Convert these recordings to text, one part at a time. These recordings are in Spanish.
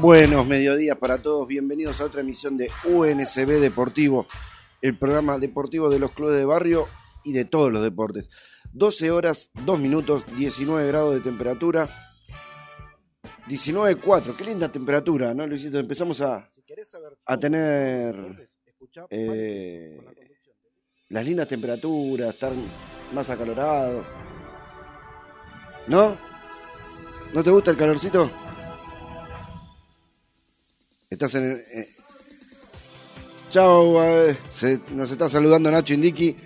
Buenos mediodías para todos, bienvenidos a otra emisión de UNSB Deportivo, el programa deportivo de los clubes de barrio y de todos los deportes. 12 horas, 2 minutos, 19 grados de temperatura, 19.4, qué linda temperatura, ¿no, Luisito? Empezamos a, a tener eh, las lindas temperaturas, estar más acalorado. ¿No? ¿No te gusta el calorcito? Estás en el. Eh. Chao, eh, nos está saludando Nacho Indiki,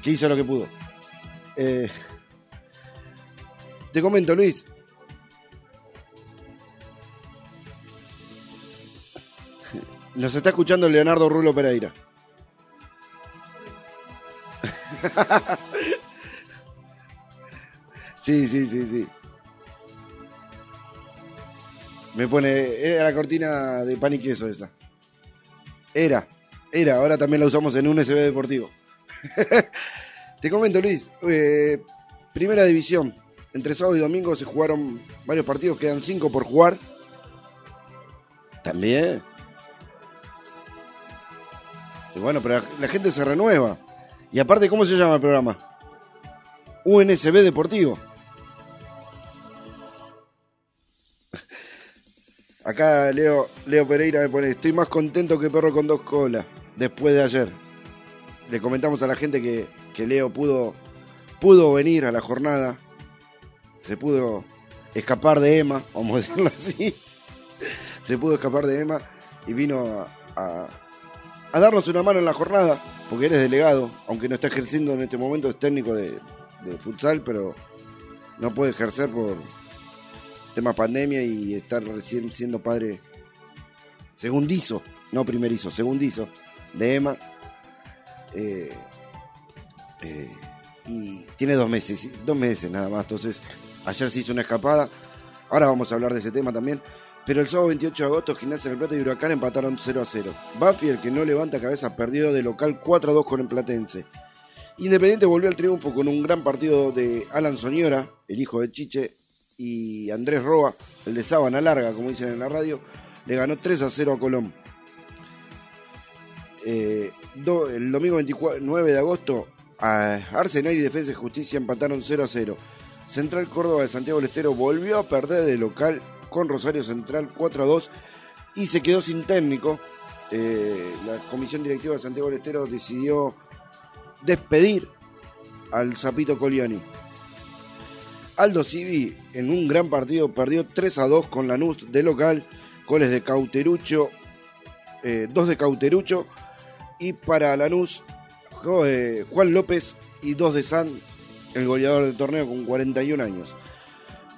que hizo lo que pudo. Eh, te comento, Luis. Nos está escuchando Leonardo Rulo Pereira. sí, sí, sí, sí. Me pone. Era la cortina de pan y queso esa. Era. Era. Ahora también la usamos en un SB deportivo. Te comento, Luis. Eh, primera división. Entre sábado y domingo se jugaron varios partidos. Quedan cinco por jugar. También. Y bueno, pero la gente se renueva. Y aparte, ¿cómo se llama el programa? UNSB Deportivo. Acá Leo, Leo Pereira me pone, estoy más contento que perro con dos colas, después de ayer. Le comentamos a la gente que, Leo pudo, pudo venir a la jornada, se pudo escapar de Emma, vamos a decirlo así, se pudo escapar de Emma y vino a, darnos una mano en la jornada, porque eres delegado, aunque no está ejerciendo en este momento, es técnico de, de futsal, pero no puede ejercer por, tema pandemia y estar recién siendo padre segundizo, no primerizo, segundizo de Emma. Eh, eh, y tiene dos meses, dos meses nada más. Entonces, ayer se hizo una escapada. Ahora vamos a hablar de ese tema también. Pero el sábado 28 de agosto, Gimnasia del Plata y Huracán empataron 0 a 0. Banfield, que no levanta cabeza, perdió de local 4 a 2 con el Platense. Independiente volvió al triunfo con un gran partido de Alan Soñora, el hijo de Chiche, y Andrés Roa, el de Sábana Larga, como dicen en la radio, le ganó 3 a 0 a Colón. Eh, el domingo 29 de agosto, Arsenal y Defensa y Justicia empataron 0 a 0. Central Córdoba de Santiago del Estero volvió a perder de local con Rosario Central 4 a 2 y se quedó sin técnico. Eh, la comisión directiva de Santiago del Estero decidió despedir al Zapito Colioni. Aldo Civi en un gran partido perdió 3 a 2 con Lanús de local, goles de Cauterucho, eh, de Cauterucho y para Lanús eh, Juan López y dos de San, el goleador del torneo con 41 años.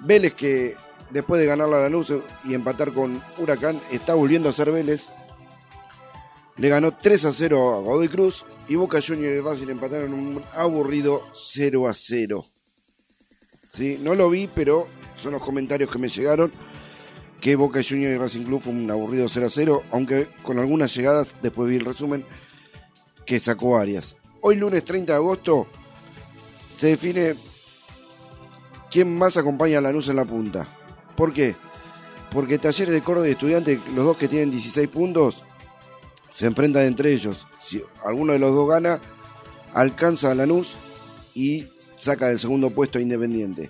Vélez que después de ganar la Lanús y empatar con Huracán está volviendo a ser Vélez. Le ganó 3 a 0 a Godoy Cruz y Boca Juniors y Racing empataron un aburrido 0 a 0. ¿Sí? No lo vi, pero son los comentarios que me llegaron. Que Boca Juniors y Racing Club fue un aburrido 0 a 0, aunque con algunas llegadas, después vi el resumen, que sacó Arias. Hoy lunes 30 de agosto se define quién más acompaña a Lanús en la punta. ¿Por qué? Porque Talleres de Córdoba y Estudiantes, los dos que tienen 16 puntos, se enfrentan entre ellos. Si alguno de los dos gana, alcanza a Lanús y saca del segundo puesto a Independiente.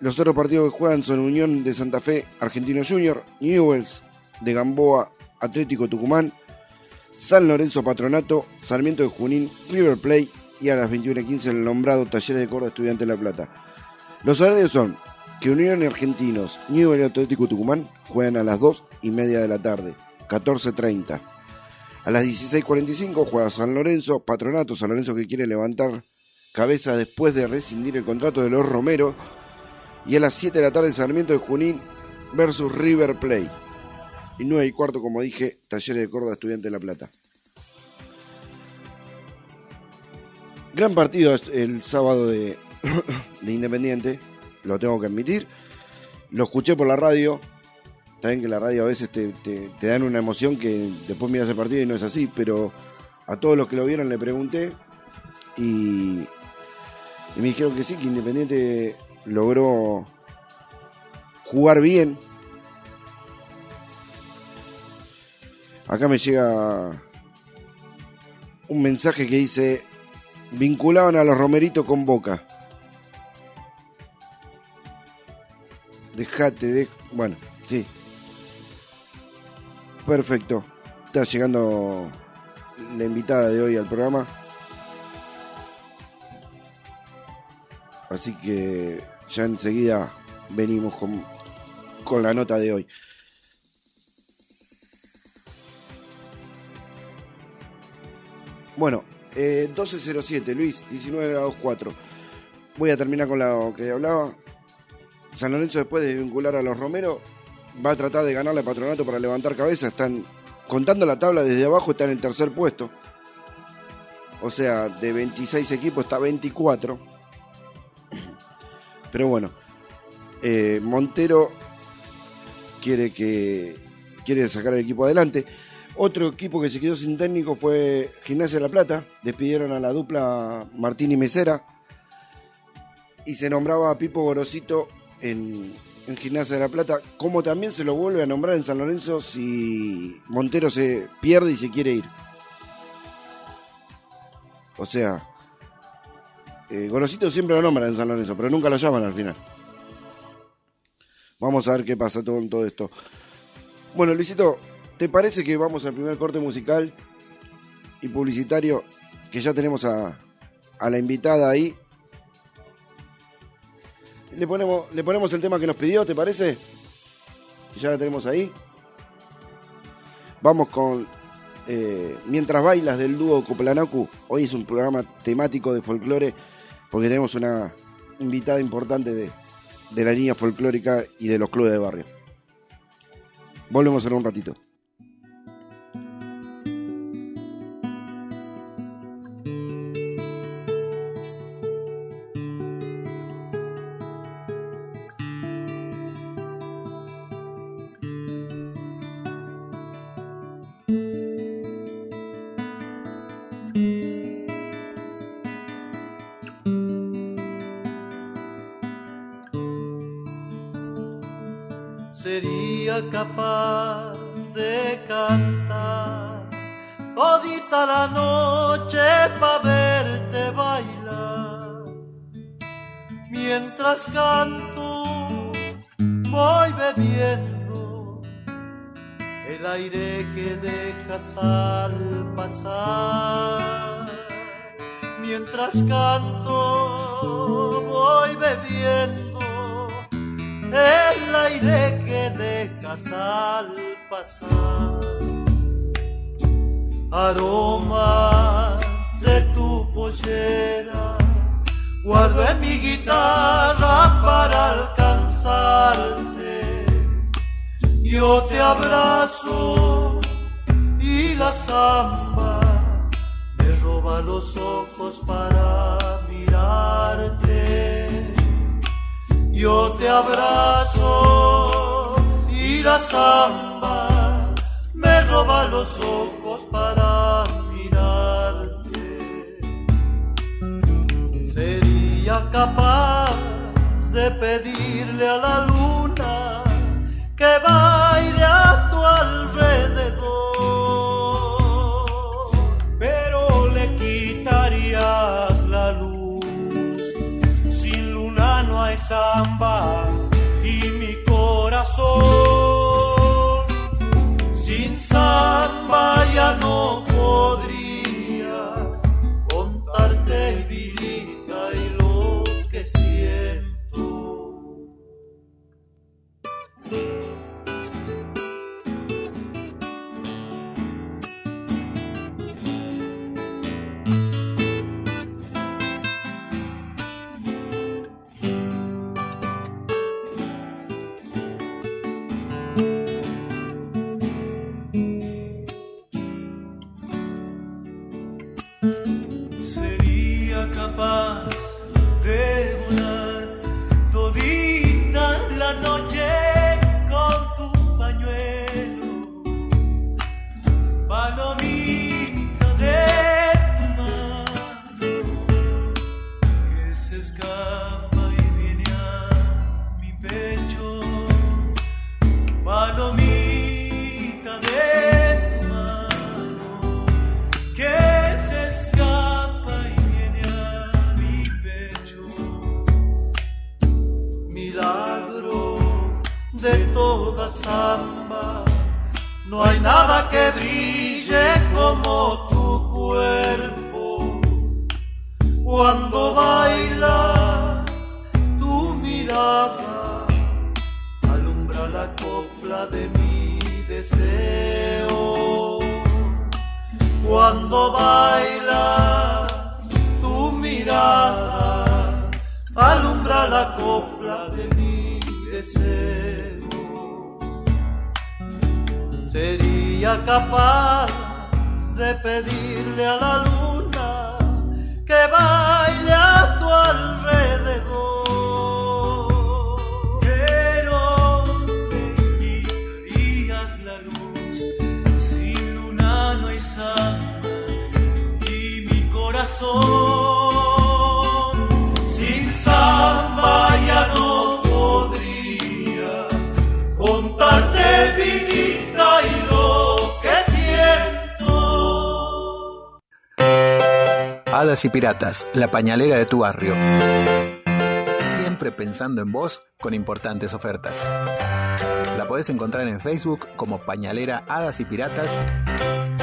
Los otros partidos que juegan son Unión de Santa Fe, Argentino Junior, Newells de Gamboa, Atlético Tucumán, San Lorenzo Patronato, Sarmiento de Junín, River Play y a las 21.15 el nombrado Talleres de Córdoba Estudiante de La Plata. Los horarios son que Unión Argentinos, Newell's y Atlético Tucumán juegan a las 2 y media de la tarde, 14.30. A las 16.45 juega San Lorenzo, Patronato, San Lorenzo que quiere levantar cabeza después de rescindir el contrato de los Romero. Y a las 7 de la tarde Sarmiento de Junín versus River Play. Y 9 y cuarto, como dije, Talleres de Córdoba, Estudiante de La Plata. Gran partido el sábado de, de Independiente, lo tengo que admitir. Lo escuché por la radio. Saben que la radio a veces te, te, te, dan una emoción que después miras el partido y no es así, pero a todos los que lo vieron le pregunté y y me dijeron que sí, que Independiente logró jugar bien, Acá me llega un mensaje que dice, vinculaban a los Romeritos con Boca. Dejate de... Bueno, sí. Perfecto. Está llegando la invitada de hoy al programa. Así que ya enseguida venimos con, con la nota de hoy. Bueno, 12.07, eh, Luis, 19 grados 4. Voy a terminar con lo que hablaba. San Lorenzo, después de vincular a los Romero, va a tratar de ganarle patronato para levantar cabeza. Están contando la tabla desde abajo, está en el tercer puesto. O sea, de 26 equipos está 24. Pero bueno, eh, Montero quiere que quiere sacar el equipo adelante. Otro equipo que se quedó sin técnico fue Gimnasia de la Plata. Despidieron a la dupla Martín y Mesera. Y se nombraba a Pipo Gorosito en, en Gimnasia de la Plata. Como también se lo vuelve a nombrar en San Lorenzo si Montero se pierde y se quiere ir. O sea, eh, siempre lo nombran en San Lorenzo, pero nunca lo llaman al final. Vamos a ver qué pasa en todo esto. Bueno, Luisito, ¿Te parece que vamos al primer corte musical y publicitario? Que ya tenemos a, la invitada ahí. Le ponemos, le ponemos el tema que nos pidió, ¿te parece? Ya la tenemos ahí. Vamos con eh, Mientras bailas del dúo Coplanacu. Hoy es un programa temático de folclore porque tenemos una invitada importante de, de la línea folclórica y de los clubes de barrio. Volvemos en un ratito. Capaz de cantar todita la noche pa' verte bailar. Mientras canto voy bebiendo el aire que dejas al pasar. Mientras canto voy bebiendo el aire que dejas al pasar. Aromas de tu pollera guardo en mi guitarra para alcanzarte. Yo te abrazo y la samba me roba los ojos para mirarte yo te abrazo y la samba me roba los ojos para mirarte. Sería capaz de pedirle a la luna y mi corazón sin samba no podría contarte vidita y lo que siento. Hadas y Piratas, la pañalera de tu barrio. Siempre pensando en vos con importantes ofertas. La podés encontrar en Facebook como Pañalera Hadas y Piratas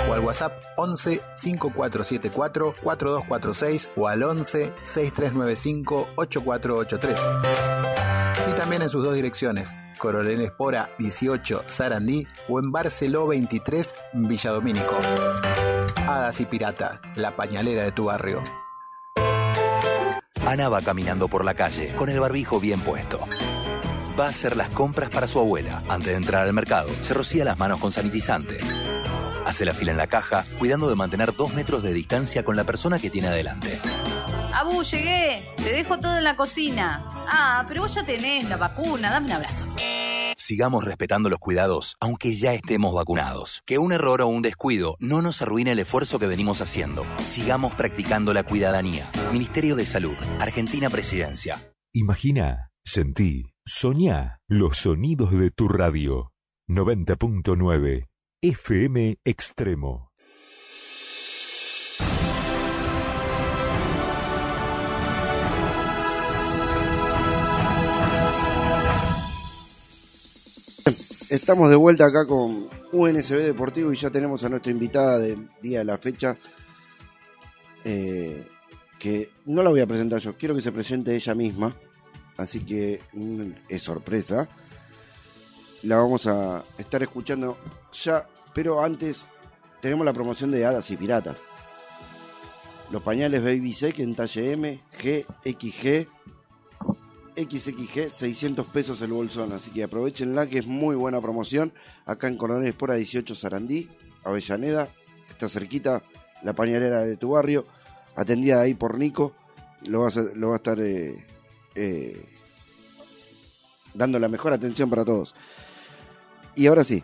o al WhatsApp 11 5474 4246 o al 11 6395 8483. Y también en sus dos direcciones, Coronel Espora 18 Sarandí o en Barceló 23 Villadomínico. Hadas y Pirata, la pañalera de tu barrio. Ana va caminando por la calle con el barbijo bien puesto. Va a hacer las compras para su abuela. Antes de entrar al mercado, se rocía las manos con sanitizante. Hace la fila en la caja, cuidando de mantener dos metros de distancia con la persona que tiene adelante. Abu, llegué. Te dejo todo en la cocina. Ah, pero vos ya tenés la vacuna. Dame un abrazo. Sigamos respetando los cuidados, aunque ya estemos vacunados. Que un error o un descuido no nos arruine el esfuerzo que venimos haciendo. Sigamos practicando la cuidadanía. Ministerio de Salud, Argentina Presidencia. Imagina, sentí, soñá los sonidos de tu radio. 90.9 FM Extremo. Estamos de vuelta acá con UNSB Deportivo y ya tenemos a nuestra invitada del día de la fecha. eh, que no la voy a presentar yo, quiero que se presente ella misma. Así que mm, es sorpresa. La vamos a estar escuchando ya, pero antes tenemos la promoción de Hadas y Piratas. Los pañales Baby Sec en talle M, G, XG, XXG, 600 pesos el bolsón. Así que aprovechenla que es muy buena promoción. Acá en Coronel Espora 18 Sarandí, Avellaneda. Está cerquita la pañalera de tu barrio. Atendida ahí por Nico. Lo va a, lo va a estar eh, eh, dando la mejor atención para todos. Y ahora sí.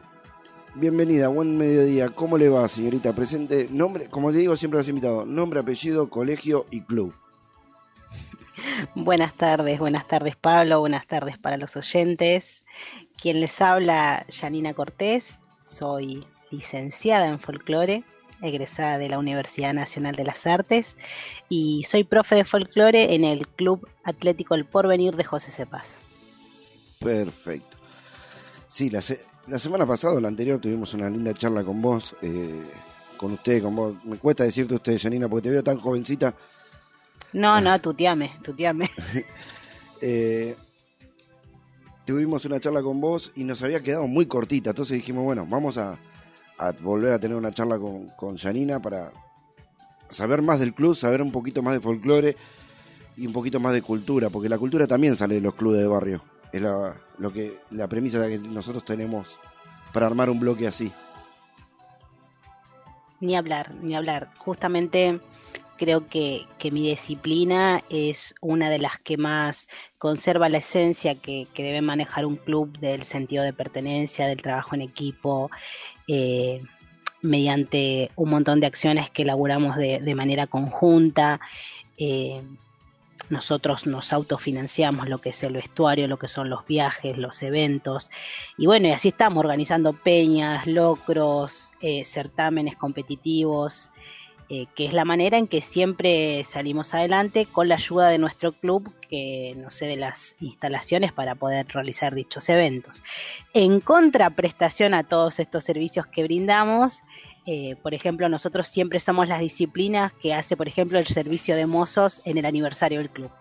Bienvenida, buen mediodía. ¿Cómo le va, señorita? Presente, nombre, como le digo siempre a los invitados, nombre, apellido, colegio y club. Buenas tardes, buenas tardes Pablo, buenas tardes para los oyentes. Quien les habla, Janina Cortés, soy licenciada en folclore, egresada de la Universidad Nacional de las Artes y soy profe de folclore en el Club Atlético El Porvenir de José Cepaz. Perfecto. Sí, la, la semana pasada la anterior tuvimos una linda charla con vos, eh, con usted, con vos. Me cuesta decirte usted, Janina, porque te veo tan jovencita. No, no, tuteame, tuteame. Eh, tuvimos una charla con vos y nos había quedado muy cortita. Entonces dijimos, bueno, vamos a, a volver a tener una charla con, con Janina para saber más del club, saber un poquito más de folclore y un poquito más de cultura, porque la cultura también sale de los clubes de barrio. Es la, lo que, la premisa que nosotros tenemos para armar un bloque así. Ni hablar, ni hablar. Justamente creo que, que mi disciplina es una de las que más conserva la esencia que, que debe manejar un club del sentido de pertenencia, del trabajo en equipo, eh, mediante un montón de acciones que elaboramos de, de manera conjunta. Eh, nosotros nos autofinanciamos lo que es el vestuario, lo que son los viajes, los eventos. Y bueno, y así estamos organizando peñas, locros, eh, certámenes competitivos. Eh, que es la manera en que siempre salimos adelante con la ayuda de nuestro club que nos cede las instalaciones para poder realizar dichos eventos. En contraprestación a todos estos servicios que brindamos, eh, por ejemplo, nosotros siempre somos las disciplinas que hace, por ejemplo, el servicio de mozos en el aniversario del club.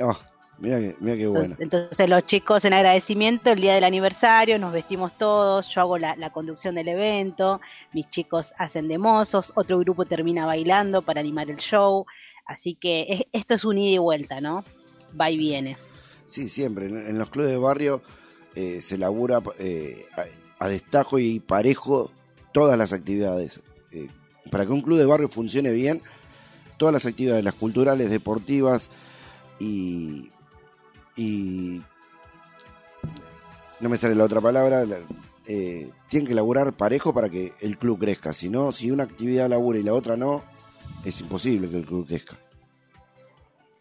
Oh, mira que, mira bueno. Entonces, entonces los chicos en agradecimiento, el día del aniversario, nos vestimos todos, yo hago la, la conducción del evento, mis chicos hacen de mozos, otro grupo termina bailando para animar el show, así que es- esto es un ida y vuelta, ¿no? Va y viene. Sí, siempre. En, en los clubes de barrio eh, se labura eh, a, a destajo y parejo todas las actividades. Eh, para que un club de barrio funcione bien, todas las actividades, las culturales, deportivas y. y no me sale la otra palabra. la- eh, tienen que laburar parejo para que el club crezca. Si no, si una actividad labura y la otra no, es imposible que el club crezca.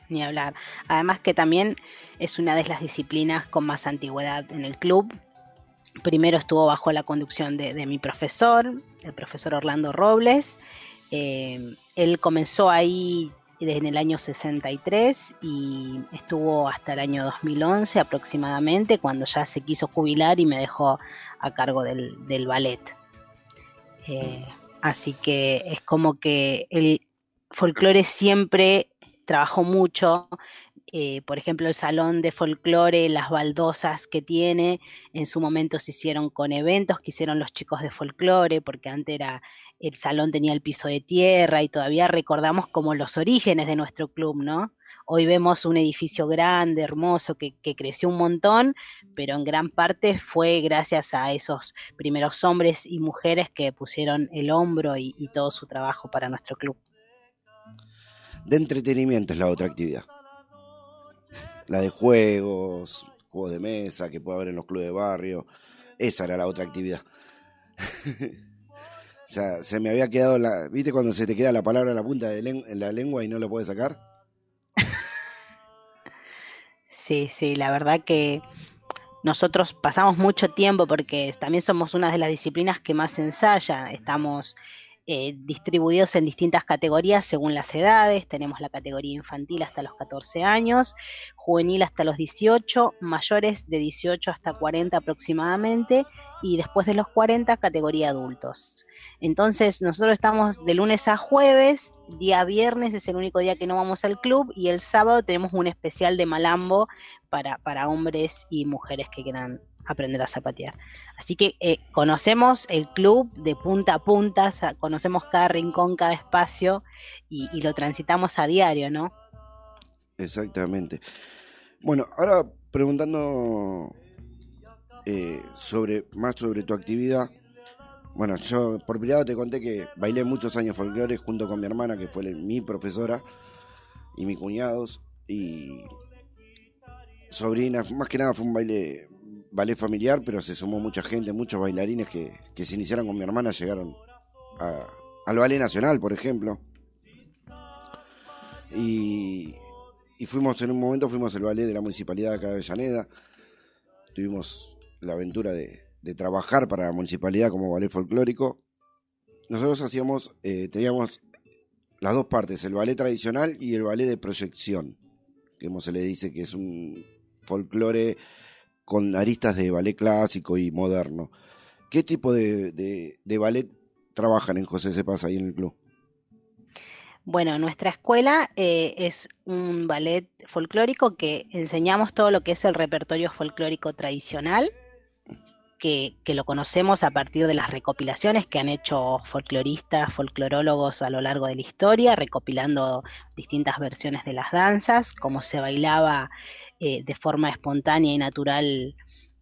Ni hablar. Además que también es una de las disciplinas con más antigüedad en el club. Primero estuvo bajo la conducción de, de mi profesor, el profesor Orlando Robles. Eh, él comenzó ahí desde el año 63 y estuvo hasta el año 2011 aproximadamente, cuando ya se quiso jubilar y me dejó a cargo del, ballet. Eh, así que es como que el folclore siempre trabajó mucho. Eh, por ejemplo, el salón de folclore, las baldosas que tiene, en su momento se hicieron con eventos que hicieron los chicos de folclore, porque antes era el salón tenía el piso de tierra y todavía recordamos como los orígenes de nuestro club, ¿no? Hoy vemos un edificio grande, hermoso, que, que creció un montón, pero en gran parte fue gracias a esos primeros hombres y mujeres que pusieron el hombro y, y todo su trabajo para nuestro club. De entretenimiento es la otra actividad. La de juegos, juegos de mesa que puede haber en los clubes de barrio. Esa era la otra actividad. o sea, se me había quedado la. ¿Viste cuando se te queda la palabra en la punta de en la lengua y no lo puedes sacar? Sí, sí, la verdad que nosotros pasamos mucho tiempo porque también somos una de las disciplinas que más ensaya. Estamos eh, distribuidos en distintas categorías según las edades. Tenemos la categoría infantil hasta los 14 años, juvenil hasta los 18, mayores de 18 hasta 40 aproximadamente y después de los 40 categoría adultos. Entonces nosotros estamos de lunes a jueves, día viernes es el único día que no vamos al club y el sábado tenemos un especial de malambo para, para hombres y mujeres que quieran aprender a zapatear. Así que eh, conocemos el club de punta a punta, conocemos cada rincón, cada espacio y, lo transitamos a diario, ¿no? Exactamente. Bueno, ahora preguntando eh, sobre más sobre tu actividad. Bueno, yo por privado te conté que bailé muchos años folclore junto con mi hermana, que fue mi profesora, y mis cuñados, y sobrinas. Más que nada fue un baile, ballet familiar, pero se sumó mucha gente, muchos bailarines que, que se iniciaron con mi hermana, llegaron al ballet nacional, por ejemplo. Y, y fuimos en un momento, fuimos al ballet de la municipalidad de acá de Avellaneda. Tuvimos la aventura de, de trabajar para la municipalidad como ballet folclórico. Nosotros hacíamos, eh, teníamos las dos partes, el ballet tradicional y el ballet de proyección, que como se le dice que es un folclore con aristas de ballet clásico y moderno. ¿Qué tipo de, ballet trabajan en José Sepas ahí en el club? Bueno, nuestra escuela eh, es un ballet folclórico que enseñamos todo lo que es el repertorio folclórico tradicional, que, que lo conocemos a partir de las recopilaciones que han hecho folcloristas, folclorólogos a lo largo de la historia, recopilando distintas versiones de las danzas, cómo se bailaba eh, de forma espontánea y natural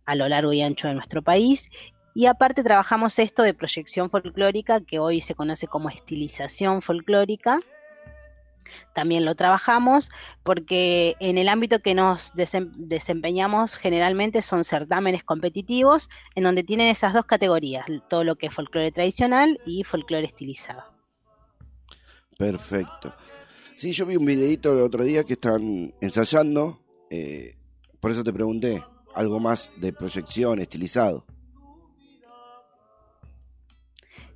a lo largo y ancho de nuestro país. Y aparte trabajamos esto de proyección folclórica, que hoy se conoce como estilización folclórica. También lo trabajamos porque en el ámbito que nos desem- desempeñamos generalmente son certámenes competitivos en donde tienen esas dos categorías, todo lo que es folclore tradicional y folclore estilizado. Perfecto. Sí, yo vi un videito el otro día que están ensayando, eh, por eso te pregunté, algo más de proyección, estilizado.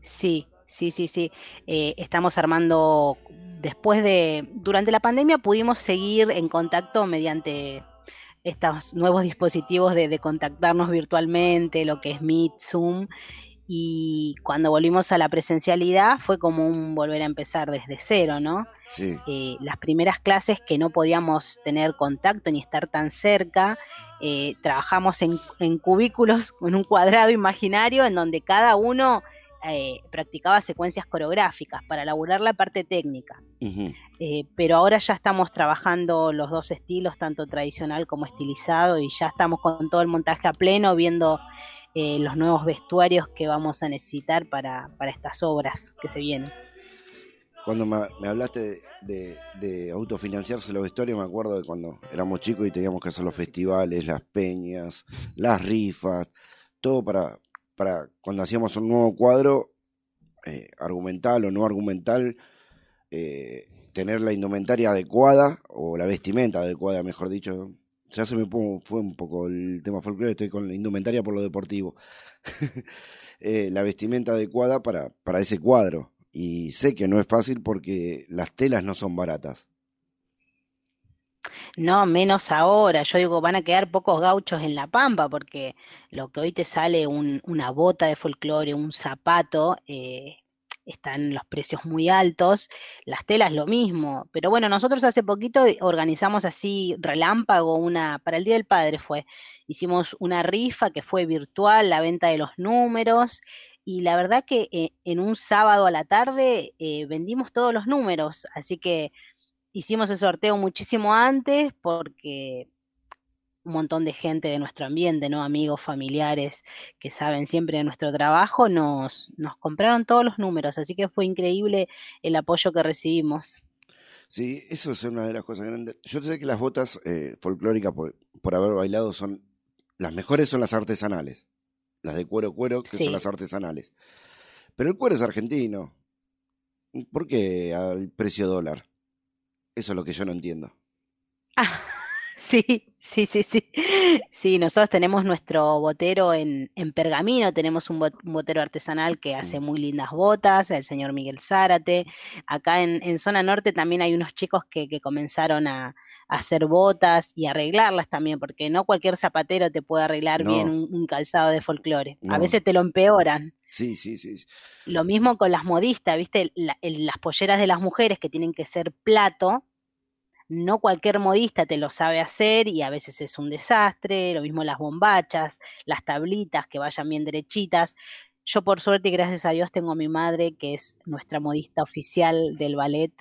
Sí, Sí, sí, sí. Eh, estamos armando, después de, durante la pandemia pudimos seguir en contacto mediante estos nuevos dispositivos de, de contactarnos virtualmente, lo que es Meet, Zoom, y cuando volvimos a la presencialidad fue como un volver a empezar desde cero, ¿no? Sí. Eh, las primeras clases que no podíamos tener contacto ni estar tan cerca, eh, trabajamos en, en, cubículos, en un cuadrado imaginario en donde cada uno eh, practicaba secuencias coreográficas para elaborar la parte técnica. Uh -huh. pero ahora ya estamos trabajando los dos estilos, tanto tradicional como estilizado, y ya estamos con todo el montaje a pleno, viendo eh, los nuevos vestuarios que vamos a necesitar para, para estas obras que se vienen. Cuando me, hablaste de, autofinanciarse los vestuarios, me acuerdo de cuando éramos chicos y teníamos que hacer los festivales, las peñas, las rifas, todo para, para cuando hacíamos un nuevo cuadro, eh, argumental o no argumental, eh, tener la indumentaria adecuada, o la vestimenta adecuada, mejor dicho, ya se me fue un poco el tema folclore, estoy con la indumentaria por lo deportivo. eh, la vestimenta adecuada para, para ese cuadro. Y sé que no es fácil porque las telas no son baratas. No, menos ahora. Yo digo, van a quedar pocos gauchos en la pampa, porque lo que hoy te sale un, una bota de folclore, un zapato, eh, están los precios muy altos, las telas lo mismo, pero bueno, nosotros hace poquito organizamos así relámpago una, para el Día del Padre fue, hicimos una rifa que fue virtual, la venta de los números, y la verdad que eh, en un sábado a la tarde eh, vendimos todos los números, así que hicimos el sorteo muchísimo antes porque un montón de gente de nuestro ambiente, ¿no? Amigos, familiares que saben siempre de nuestro trabajo, nos, nos compraron todos los números, así que fue increíble el apoyo que recibimos. Sí, eso es una de las cosas grandes. Yo sé que las botas eh, folclóricas por, por, haber bailado son las mejores son las artesanales, las de cuero cuero que sí. son las artesanales. Pero el cuero es argentino. ¿Por qué al precio dólar? Eso es lo que yo no entiendo. Ah. Sí, sí, sí, sí. Sí, nosotros tenemos nuestro botero en, en Pergamino, tenemos un, botero artesanal que hace muy lindas botas, el señor Miguel Zárate. Acá en, en zona norte también hay unos chicos que, que comenzaron a, a, hacer botas y arreglarlas también, porque no cualquier zapatero te puede arreglar no. bien un, un, calzado de folclore. No. A veces te lo empeoran. Sí, sí, sí. Lo mismo con las modistas, ¿viste? La, el, las polleras de las mujeres que tienen que ser plato, no cualquier modista te lo sabe hacer y a veces es un desastre, lo mismo las bombachas, las tablitas que vayan bien derechitas. Yo por suerte y gracias a Dios tengo a mi madre que es nuestra modista oficial del ballet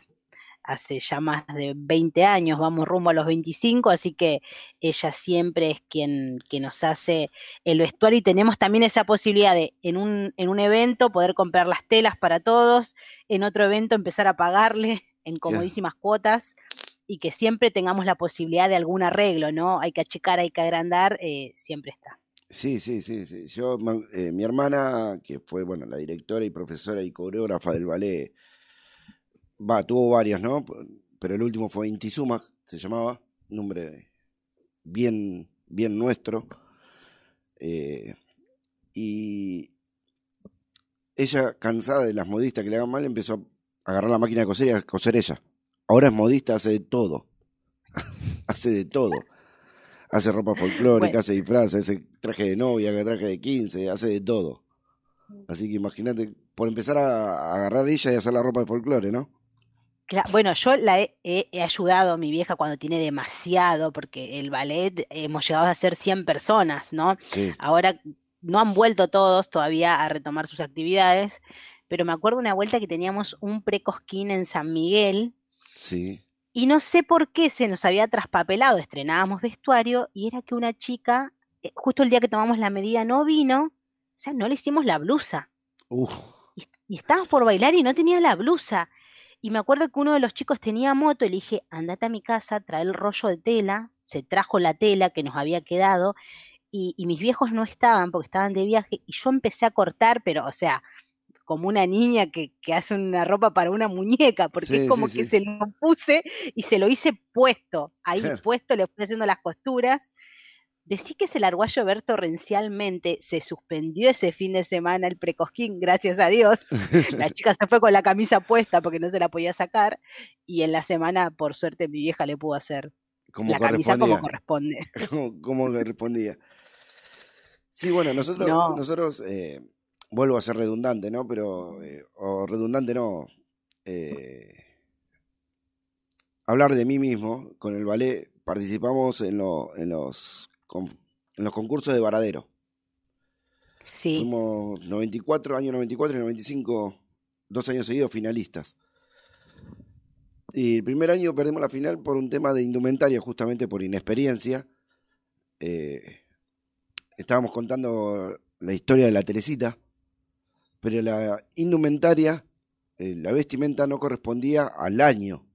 hace ya más de 20 años, vamos rumbo a los 25, así que ella siempre es quien, quien nos hace el vestuario y tenemos también esa posibilidad de en un, en un evento poder comprar las telas para todos, en otro evento empezar a pagarle en comodísimas yeah. cuotas y que siempre tengamos la posibilidad de algún arreglo, ¿no? Hay que achicar, hay que agrandar, eh, siempre está. Sí, sí, sí, sí. Yo, eh, mi hermana, que fue, bueno, la directora y profesora y coreógrafa del ballet, va, tuvo varios, ¿no? Pero el último fue Intizuma, se llamaba, nombre bien, bien nuestro. Eh, y ella, cansada de las modistas que le hagan mal, empezó a agarrar la máquina de coser y a coser ella. Ahora es modista, hace de todo. hace de todo. Hace ropa folclórica, bueno. hace disfraces, hace traje de novia, traje de 15, hace de todo. Así que imagínate, por empezar a, agarrar ella y hacer la ropa de folclore, ¿no? Bueno, yo la he, he, he, ayudado a mi vieja cuando tiene demasiado, porque el ballet hemos llegado a ser 100 personas, ¿no? Sí. Ahora no han vuelto todos todavía a retomar sus actividades, pero me acuerdo una vuelta que teníamos un precosquín en San Miguel, Sí. Y no sé por qué se nos había traspapelado, estrenábamos vestuario y era que una chica, eh, justo el día que tomamos la medida, no vino, o sea, no le hicimos la blusa. Uf. Y, y estábamos por bailar y no tenía la blusa. Y me acuerdo que uno de los chicos tenía moto y le dije, andate a mi casa, trae el rollo de tela, se trajo la tela que nos había quedado y, y mis viejos no estaban porque estaban de viaje y yo empecé a cortar, pero o sea, como una niña que, que, hace una ropa para una muñeca, porque sí, es como sí, que sí. se lo puse y se lo hice puesto, ahí puesto, le fui haciendo las costuras, Decí que se largó a llover torrencialmente, se suspendió ese fin de semana el precosquín, gracias a Dios. La chica se fue con la camisa puesta porque no se la podía sacar y en la semana, por suerte, mi vieja le pudo hacer Como la camisa como corresponde. como, como correspondía. Sí, bueno, nosotros, No. nosotros eh, vuelvo a ser redundante, ¿no? Pero, eh, o redundante no, eh, hablar de mí mismo, con el ballet participamos en, lo- en, los, en los concursos de Varadero. Sí, Fuimos 94, año 94 y 95, dos años seguidos finalistas. Y el primer año perdimos la final por un tema de indumentaria, justamente por inexperiencia. Eh, estábamos contando la historia de la Teresita, pero la indumentaria, eh, la vestimenta no correspondía al año.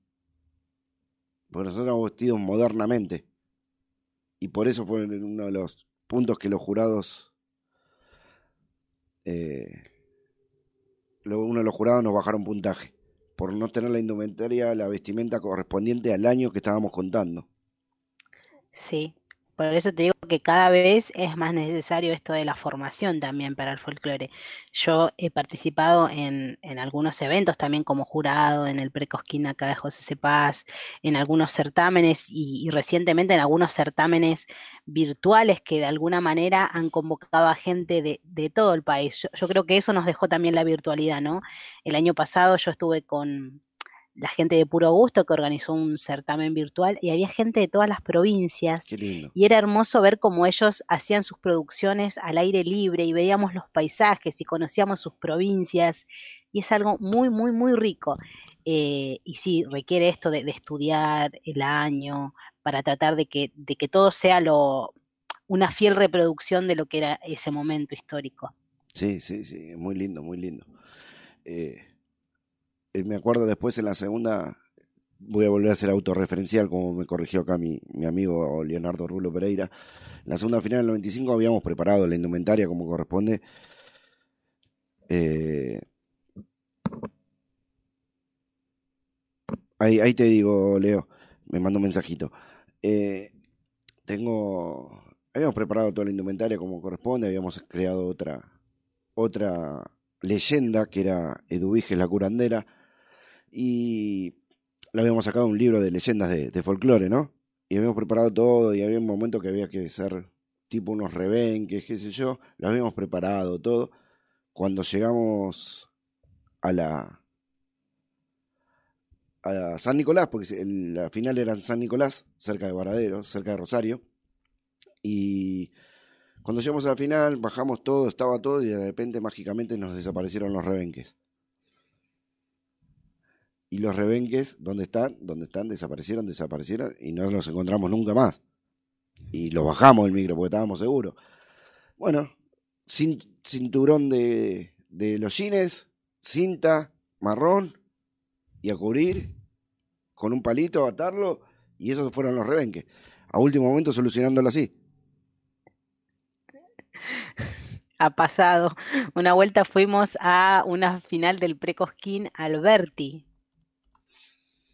Porque nosotros éramos vestidos modernamente. Y por eso fue uno de los puntos que los jurados eh, uno de los jurados nos bajaron puntaje por no tener la indumentaria, la vestimenta correspondiente al año que estábamos contando. sí. Por eso te digo que cada vez es más necesario esto de la formación también para el folclore. Yo he participado en, en algunos eventos también como jurado, en el Precosquín acá de José Cepaz, en algunos certámenes y, recientemente en algunos certámenes virtuales que de alguna manera han convocado a gente de, de todo el país. Yo creo que eso nos dejó también la virtualidad, ¿no? El año pasado yo estuve con la gente de Puro Gusto que organizó un certamen virtual y había gente de todas las provincias Qué lindo. y era hermoso ver cómo ellos hacían sus producciones al aire libre y veíamos los paisajes y conocíamos sus provincias y es algo muy, muy, muy rico. Eh, y sí, requiere esto de, de estudiar el año para tratar de que, de que todo sea lo, una fiel reproducción de lo que era ese momento histórico. Sí, sí, sí, muy lindo, muy lindo. Eh, eh, me acuerdo después en la segunda, voy a volver a ser autorreferencial, como me corrigió acá mi, mi amigo Leonardo Rulo Pereira. En la segunda final del 95 habíamos preparado la indumentaria como corresponde. Eh, ahí, ahí te digo, Leo, me mandó un mensajito. Eh, tengo, habíamos preparado toda la indumentaria como corresponde, habíamos creado otra, otra leyenda que era Eduviges la curandera y lo habíamos sacado un libro de leyendas de, folclore, ¿no? Y habíamos preparado todo y había un momento que había que ser tipo unos rebenques, qué sé yo, lo habíamos preparado todo. Cuando llegamos a la a San Nicolás, porque el- la final era en San Nicolás, cerca de Varadero, cerca de Rosario, y cuando llegamos a la final, bajamos todo, estaba todo, y de repente mágicamente nos desaparecieron los rebenques. Y los rebenques, ¿dónde están? ¿Dónde están? Desaparecieron, desaparecieron, y no los encontramos nunca más. Y los bajamos del micro porque estábamos seguros. Bueno, cin- cinturón de, de los jeans, cinta marrón, y a cubrir con un palito, atarlo, y esos fueron los rebenques. A último momento solucionándolo así. Ha pasado. Una vuelta fuimos a una final del Precosquín Alberti.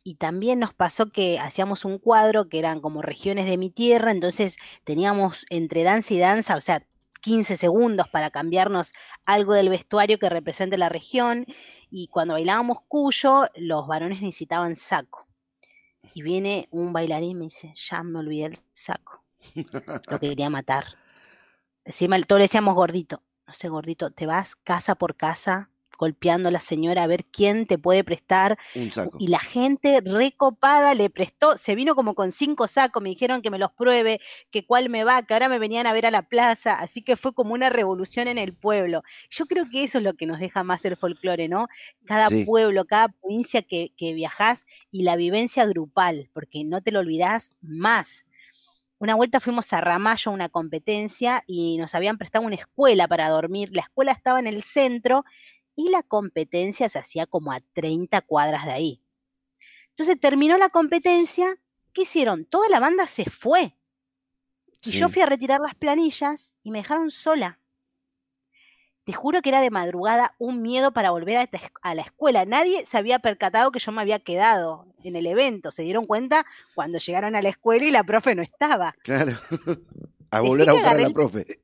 Y también nos pasó que hacíamos un cuadro que eran como regiones de mi tierra, entonces teníamos entre danza y danza, o sea, 15 segundos para cambiarnos algo del vestuario que represente la región. Y cuando bailábamos cuyo, los varones necesitaban saco. Y viene un bailarín y me dice, ya me olvidé el saco. Lo quería matar. Encima todos le decíamos gordito. No sé, gordito, te vas casa por casa golpeando a la señora a ver quién te puede prestar. Un saco. Y la gente recopada le prestó, se vino como con cinco sacos, me dijeron que me los pruebe, que cuál me va, que ahora me venían a ver a la plaza, así que fue como una revolución en el pueblo. Yo creo que eso es lo que nos deja más el folclore, ¿no? Cada Sí. pueblo, cada provincia que, que viajás y la vivencia grupal, porque no te lo olvidás más. Una vuelta fuimos a Ramallo a una competencia y nos habían prestado una escuela para dormir. La escuela estaba en el centro y la competencia se hacía como a 30 cuadras de ahí. Entonces terminó la competencia, ¿qué hicieron? Toda la banda se fue. Y yo fui a retirar las planillas y me dejaron sola. Te juro que era de madrugada un miedo para volver a, a la escuela. Nadie se había percatado que yo me había quedado en el evento. Se dieron cuenta cuando llegaron a la escuela y la profe no estaba. Claro. A Decí volver a buscar a la profe.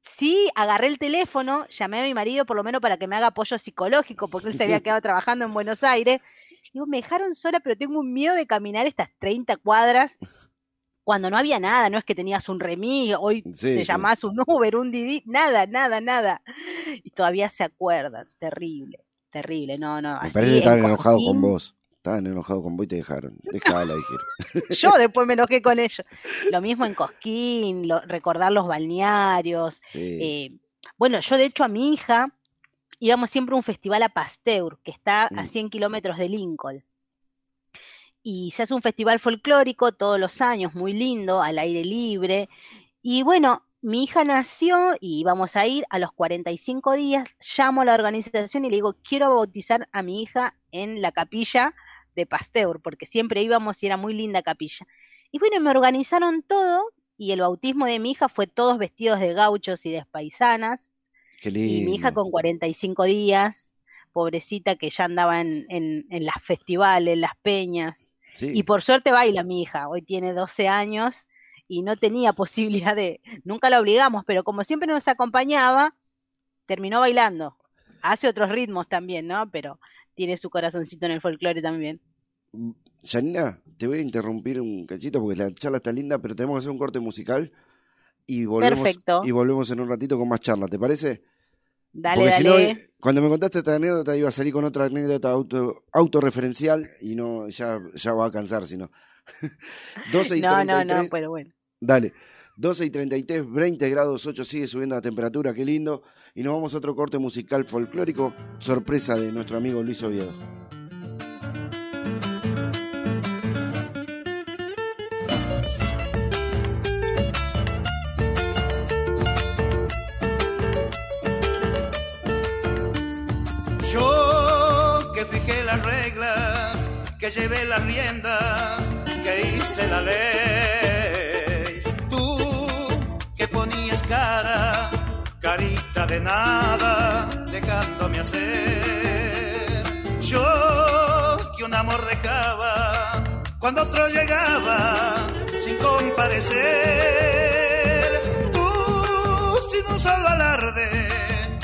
Sí, agarré el teléfono, llamé a mi marido por lo menos para que me haga apoyo psicológico, porque él se había quedado trabajando en Buenos Aires. Digo, me dejaron sola, pero tengo un miedo de caminar estas 30 cuadras cuando no había nada, no es que tenías un remis, hoy Sí, te sí. llamás un Uber, un Didi, nada, nada, nada. Y todavía se acuerdan, terrible, terrible, no, no. Me así parece que estaban enojados con vos. Estaban enojados con vos y te dejaron. Dejala, dijeron. Yo después me enojé con ellos. Lo mismo en Cosquín, lo- recordar los balnearios, Sí. Eh, bueno, yo de hecho a mi hija íbamos siempre a un festival a Pasteur, que está a Mm. 100 kilómetros de Lincoln. Y se hace un festival folclórico todos los años, muy lindo, al aire libre. Y bueno, mi hija nació y íbamos a ir a los 45 días. Llamo a la organización y le digo, quiero bautizar a mi hija en la capilla de Pasteur, porque siempre íbamos y era muy linda capilla. Y bueno, me organizaron todo y el bautismo de mi hija fue todos vestidos de gauchos y de paisanas. Qué Y mi hija lindo. con 45 días, pobrecita que ya andaba en, en, en las festivales, en las peñas. Sí. Y por suerte baila mi hija, hoy tiene 12 años y no tenía posibilidad de, nunca la obligamos, pero como siempre nos acompañaba, terminó bailando. Hace otros ritmos también, ¿no? Pero tiene su corazoncito en el folclore también. Janina, te voy a interrumpir un cachito porque la charla está linda, pero tenemos que hacer un corte musical y volvemos, Perfecto. y volvemos en un ratito con más charla, ¿te parece? Dale, porque si dale. no, cuando me contaste esta anécdota iba a salir con otra anécdota auto, autorreferencial y no, ya, ya va a cansar, si no. 12 y no, no, 33, no, pero bueno. Dale. 12 y 33, 20 grados 8, sigue subiendo la temperatura, qué lindo. Y nos vamos a otro corte musical folclórico, sorpresa de nuestro amigo Luis Oviedo. Yo que fijé las reglas, que llevé las riendas, que hice la ley. De nada, dejándome hacer. Yo que un amor recaba cuando otro llegaba sin comparecer. Tú sin un solo alarde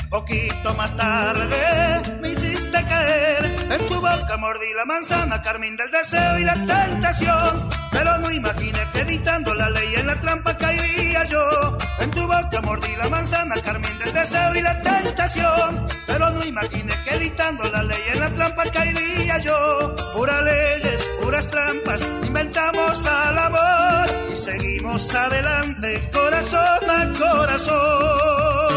Poquito más tarde me hiciste caer en tu boca mordí la manzana, carmín del deseo y la tentación. Pero no imaginé que editando la ley en la trampa caería yo. En tu boca mordí la manzana, carmín del deseo y la tentación. Pero no imaginé que editando la ley en la trampa caería yo. Puras leyes, puras trampas, inventamos al amor y seguimos adelante, corazón a corazón.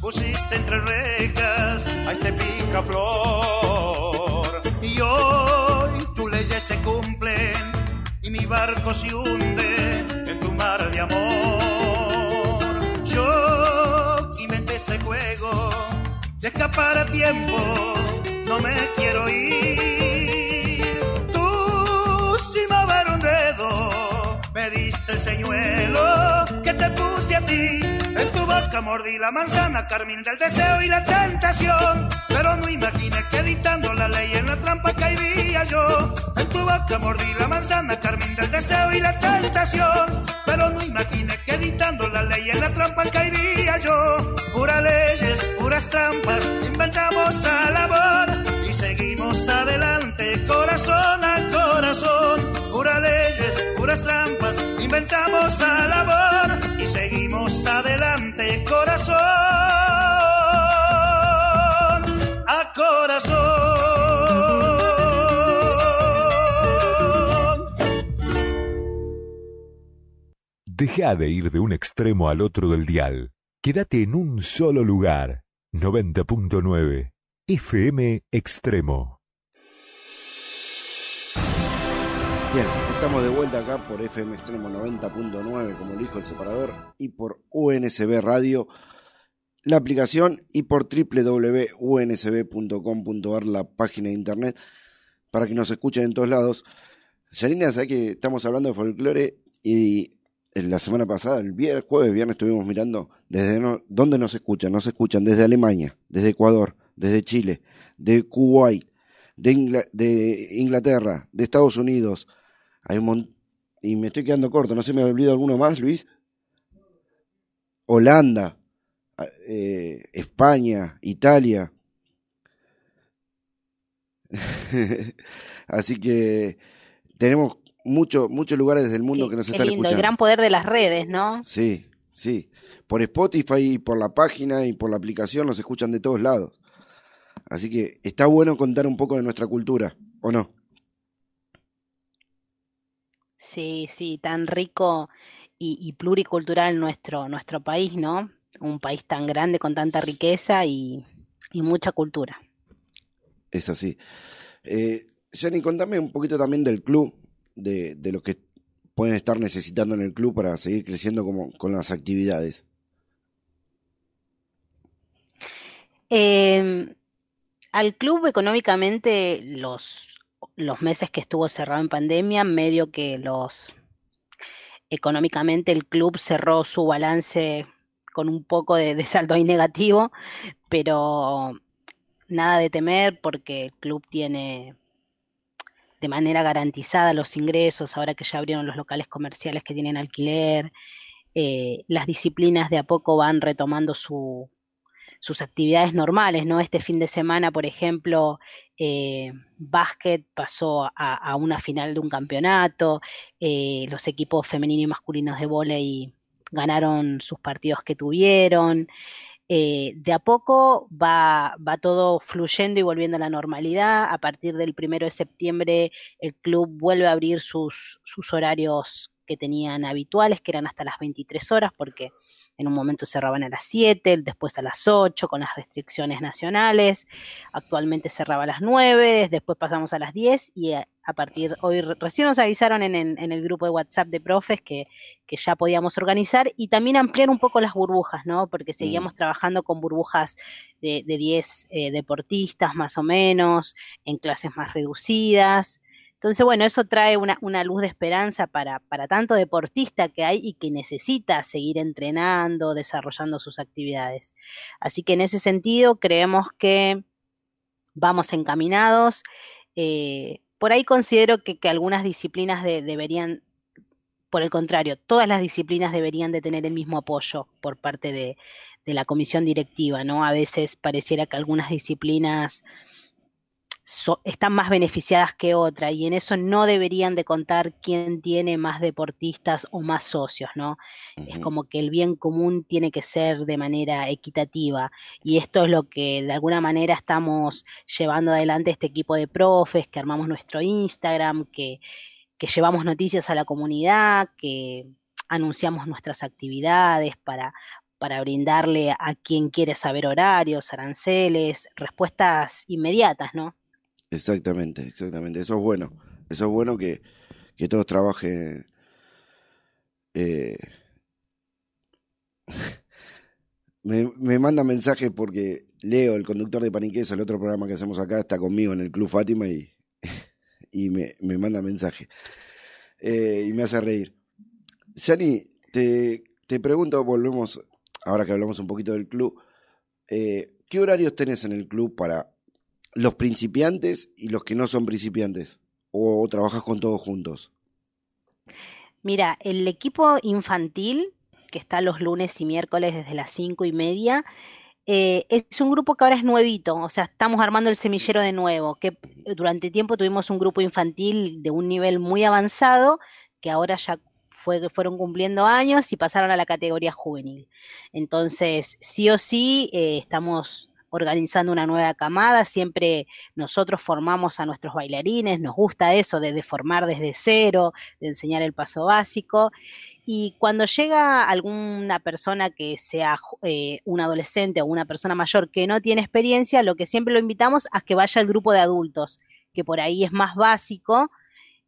Pusiste entre rejas a este pica flor. Y hoy tus leyes se cumplen y mi barco se hunde en tu mar de amor. Yo inventé este juego de escapar a tiempo, no me quiero ir. Tú sin mover un dedo me diste el señuelo que te puse a ti. Boca mordí la manzana, carmín del deseo y la tentación. Pero no imaginé que editando la ley en la trampa caería yo. En tu boca mordí la manzana, carmín del deseo y la tentación. Pero no imaginé que editando la ley en la trampa caería yo. Puras leyes, puras trampas, inventamos amor y seguimos adelante, corazón a corazón. Puras leyes, puras trampas, inventamos al amor y seguimos adelante, corazón a corazón. Deja de ir de un extremo al otro del dial. Quédate en un solo lugar. 90.9 FM Extremo. Bien, estamos de vuelta acá por FM Extremo 90.9, como lo dijo el separador, y por UNSB Radio, la aplicación, y por www.unsb.com.ar, la página de internet. para que nos escuchen en todos lados. Yanina, sabes que estamos hablando de folclore y la semana pasada, el viernes, jueves, viernes, estuvimos mirando desde no- dónde nos escuchan. Nos escuchan desde Alemania, desde Ecuador, desde Chile, de Kuwait, de Inglaterra, de Estados Unidos. Hay un mon- y me estoy quedando corto, no sé, me ha olvidado alguno más, Luis. Holanda, eh, España, Italia. Así que tenemos muchos muchos lugares del mundo que nos están lindo, el escuchando. gran poder de las redes, ¿no? Sí, sí. Por Spotify y por la página y por la aplicación nos escuchan de todos lados. Así que está bueno contar un poco de nuestra cultura, ¿o no? Sí, sí, tan rico y, y pluricultural nuestro, nuestro país, ¿no? Un país tan grande con tanta riqueza y, y mucha cultura. Es así. Eh, Jenny, contame un poquito también del club, de, de lo que pueden estar necesitando en el club para seguir creciendo como, con las actividades. Eh, al club económicamente los, los meses que estuvo cerrado en pandemia, medio que los económicamente el club cerró su balance con un poco de, saldo ahí negativo, pero nada de temer porque el club tiene de manera garantizada los ingresos, ahora que ya abrieron los locales comerciales que tienen alquiler, eh, las disciplinas de a poco van retomando su, sus actividades normales, ¿no? Este fin de semana, por ejemplo, eh, básquet pasó a, una final de un campeonato, eh, los equipos femenino y masculinos de vóley ganaron sus partidos que tuvieron. Eh, de a poco va, va, todo fluyendo y volviendo a la normalidad. A partir del primero de septiembre, el club vuelve a abrir sus, sus horarios que tenían habituales, que eran hasta las 23 horas, porque en un momento cerraban a las 7, después a las 8 con las restricciones nacionales, actualmente cerraba a las 9, después pasamos a las 10 y a, a partir, hoy recién nos avisaron en, en, en, el grupo de WhatsApp de profes que, que, ya podíamos organizar y también ampliar un poco las burbujas, ¿no? Porque seguíamos mm. trabajando con burbujas de, de 10 eh, deportistas más o menos, en clases más reducidas. Entonces, bueno, eso trae una, luz de esperanza para, para, tanto deportista que hay y que necesita seguir entrenando, desarrollando sus actividades. Así que en ese sentido creemos que vamos encaminados. Eh, por ahí considero que, que algunas disciplinas de, deberían, por el contrario, todas las disciplinas deberían de tener el mismo apoyo por parte de, de la comisión directiva, ¿no? A veces pareciera que algunas disciplinas So, están más beneficiadas que otras y en eso no deberían de contar quién tiene más deportistas o más socios, ¿no? Uh -huh. Es como que el bien común tiene que ser de manera equitativa y esto es lo que de alguna manera estamos llevando adelante este equipo de profes, que armamos nuestro Instagram, que, que llevamos noticias a la comunidad, que anunciamos nuestras actividades para, para brindarle a quien quiere saber horarios, aranceles, respuestas inmediatas, ¿no? Exactamente, exactamente. Eso es bueno. Eso es bueno que, que todos trabajen. Eh... me, me, manda mensaje porque Leo, el conductor de Paniqueso, el otro programa que hacemos acá, está conmigo en el Club Fátima y, y me, me, manda mensaje. Eh, y me hace reír. Yani, te, te, pregunto, volvemos, ahora que hablamos un poquito del club, eh, ¿qué horarios tenés en el club para los principiantes y los que no son principiantes? ¿O trabajas con todos juntos? Mira, el equipo infantil, que está los lunes y miércoles desde las cinco y media, eh, es un grupo que ahora es nuevito, o sea, estamos armando el semillero de nuevo, que durante tiempo tuvimos un grupo infantil de un nivel muy avanzado, que ahora ya fue, fueron cumpliendo años y pasaron a la categoría juvenil. Entonces, sí o sí, eh, estamos organizando una nueva camada, siempre nosotros formamos a nuestros bailarines, nos gusta eso de, de, formar desde cero, de enseñar el paso básico, y cuando llega alguna persona que sea eh, un adolescente o una persona mayor que no tiene experiencia, lo que siempre lo invitamos a que vaya al grupo de adultos, que por ahí es más básico,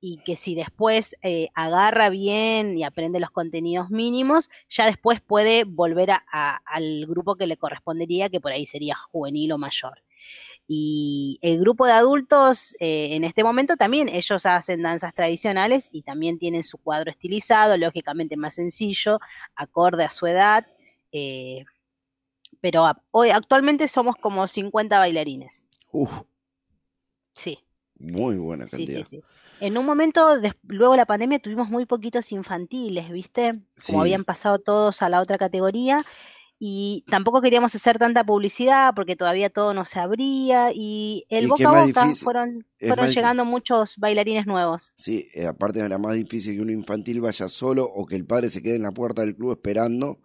y que si después eh, agarra bien y aprende los contenidos mínimos, ya después puede volver a, a, al grupo que le correspondería, que por ahí sería juvenil o mayor. Y el grupo de adultos, eh, en este momento también ellos hacen danzas tradicionales y también tienen su cuadro estilizado, lógicamente más sencillo, acorde a su edad. eh, pero hoy actualmente somos como 50 bailarines. Uf, Sí. muy buena Sí, cantidad. sí, sí. En un momento, des- luego de la pandemia, tuvimos muy poquitos infantiles, ¿viste? Como Sí. habían pasado todos a la otra categoría. Y tampoco queríamos hacer tanta publicidad porque todavía todo no se abría. Y el Y boca a boca difícil- fueron, fueron llegando muchos bailarines nuevos. Sí, eh, aparte era más difícil que un infantil vaya solo o que el padre se quede en la puerta del club esperando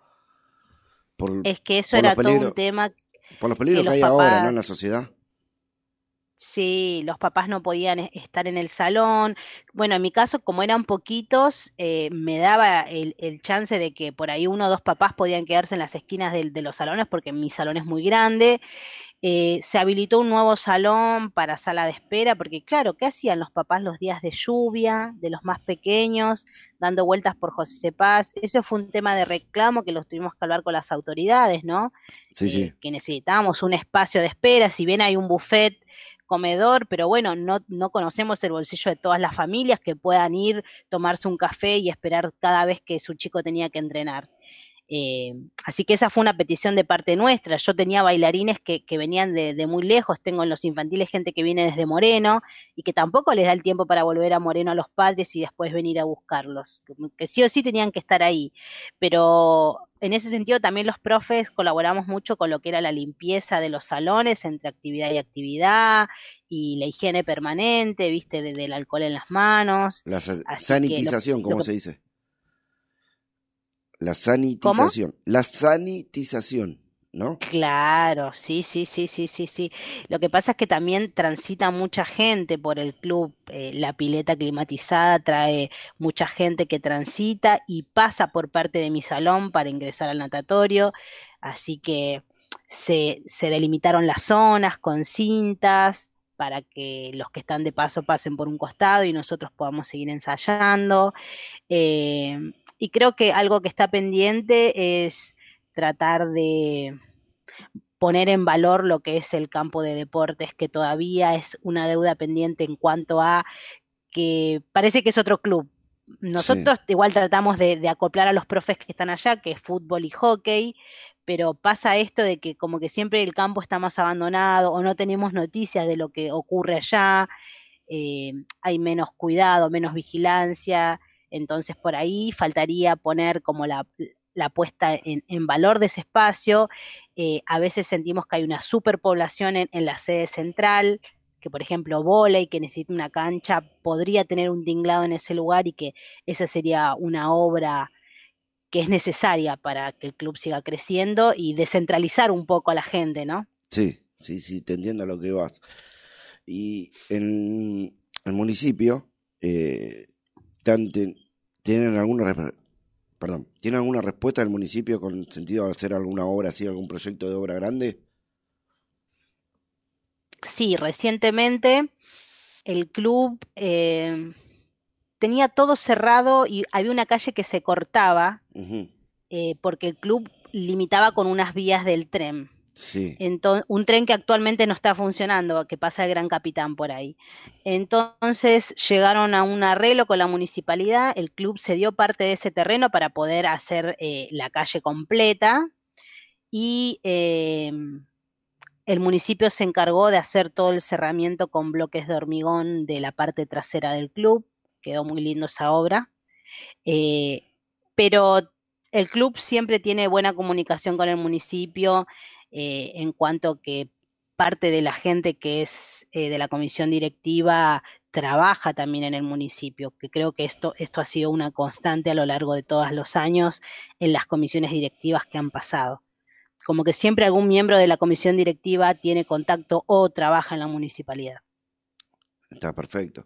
por, Es que eso era todo un tema por los peligros que hay ahora, ¿no? En la sociedad. Sí, los papás no podían e- estar en el salón. Bueno, en mi caso, como eran poquitos, eh, me daba el, el chance de que por ahí uno o dos papás podían quedarse en las esquinas del- de, los salones, porque mi salón es muy grande. Eh, se habilitó un nuevo salón para sala de espera, porque claro, ¿qué hacían los papás los días de lluvia, de los más pequeños, dando vueltas por José Paz? Eso fue un tema de reclamo que los tuvimos que hablar con las autoridades, ¿no? Sí, eh, sí. que necesitábamos un espacio de espera, si bien hay un buffet comedor, pero bueno, no, no conocemos el bolsillo de todas las familias que puedan ir, tomarse un café y esperar cada vez que su chico tenía que entrenar. Eh, así que esa fue una petición de parte nuestra. Yo tenía bailarines que, que venían de, de muy lejos, tengo en los infantiles gente que viene desde Moreno y que tampoco les da el tiempo para volver a Moreno a los padres y después venir a buscarlos, que- que sí o sí tenían que estar ahí. Pero en ese sentido también los profes colaboramos mucho con lo que era la limpieza de los salones entre actividad y actividad y la higiene permanente, viste, de- del alcohol en las manos. La sanitización, lo- lo ¿cómo que- se dice? La sanitización. La sanitización, ¿no? Claro, sí, sí, sí, sí, sí, sí. Lo que pasa es que también transita mucha gente por el club. eh, la pileta climatizada trae mucha gente que transita y pasa por parte de mi salón para ingresar al natatorio. Así que se, se delimitaron las zonas con cintas para que los que están de paso pasen por un costado y nosotros podamos seguir ensayando. Eh, y creo que algo que está pendiente es tratar de poner en valor lo que es el campo de deportes, que todavía es una deuda pendiente en cuanto a que parece que es otro club. Nosotros igual tratamos de, de acoplar a los profes que están allá, que es fútbol y hockey, pero pasa esto de que como que siempre el campo está más abandonado o no tenemos noticias de lo que ocurre allá, eh, hay menos cuidado, menos vigilancia, entonces por ahí faltaría poner como la, la puesta en, en valor de ese espacio. Eh, a veces sentimos que hay una superpoblación en, en la sede central, que por ejemplo volei, que necesita una cancha, podría tener un tinglado en ese lugar y que esa sería una obra que es necesaria para que el club siga creciendo y descentralizar un poco a la gente, ¿no? Sí, sí, sí, te entiendo a lo que vas. Y en el municipio, eh, ¿tienen alguna perdón, ¿tienen alguna respuesta del municipio con sentido de hacer alguna obra así, algún proyecto de obra grande? Sí, recientemente el club eh, tenía todo cerrado y había una calle que se cortaba eh, porque el club limitaba con unas vías del tren. Sí, Enton- un tren que actualmente no está funcionando, que pasa el Gran Capitán por ahí. Entonces llegaron a un arreglo con la municipalidad, el club cedió parte de ese terreno para poder hacer eh, la calle completa y eh, el municipio se encargó de hacer todo el cerramiento con bloques de hormigón de la parte trasera del club, quedó muy lindo esa obra. Eh, pero el club siempre tiene buena comunicación con el municipio eh, en cuanto que parte de la gente que es eh, de la comisión directiva trabaja también en el municipio, que creo que esto, esto ha sido una constante a lo largo de todos los años en las comisiones directivas que han pasado. Como que siempre algún miembro de la comisión directiva tiene contacto o trabaja en la municipalidad. está perfecto.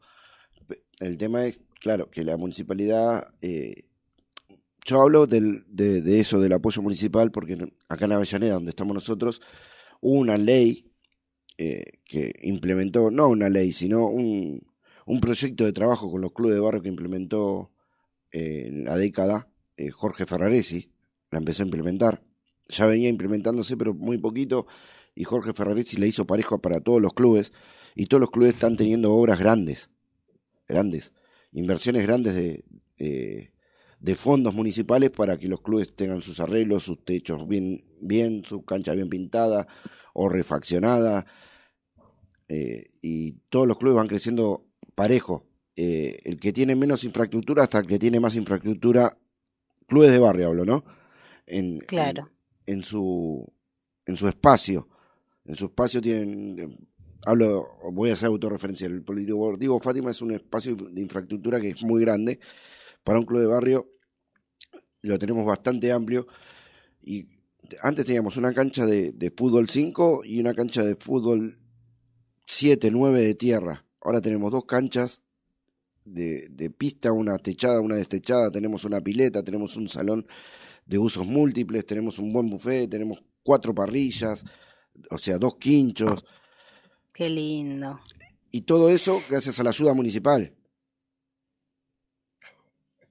Pe- El tema es, claro, que la municipalidad, eh, yo hablo del, de, eso, del apoyo municipal, porque acá en Avellaneda, donde estamos nosotros, hubo una ley eh, que implementó, no una ley, sino un, proyecto de trabajo con los clubes de barrio que implementó eh, en la década eh, Jorge Ferraresi, la empezó a implementar. Ya venía implementándose, pero muy poquito, y Jorge Ferraresi le hizo parejo para todos los clubes y todos los clubes están teniendo obras grandes, grandes, inversiones grandes de, de fondos municipales para que los clubes tengan sus arreglos, sus techos bien, bien su cancha bien pintada o refaccionada. eh, y todos los clubes van creciendo parejo. Eh, el que tiene menos infraestructura hasta el que tiene más infraestructura, clubes de barrio hablo, ¿no? En, Claro. En, en su, en su espacio. En su espacio tienen, hablo, voy a hacer autorreferencial. El Polideportivo Fátima es un espacio de infraestructura que es muy grande. Para un club de barrio lo tenemos bastante amplio. Y antes teníamos una cancha de, de fútbol 5 y una cancha de fútbol 7, 9 de tierra. Ahora tenemos dos canchas de, de pista, una techada, una destechada, tenemos una pileta, tenemos un salón de usos múltiples, tenemos un buen buffet, tenemos cuatro parrillas, o sea, dos quinchos, Qué lindo. y todo eso gracias a la ayuda municipal.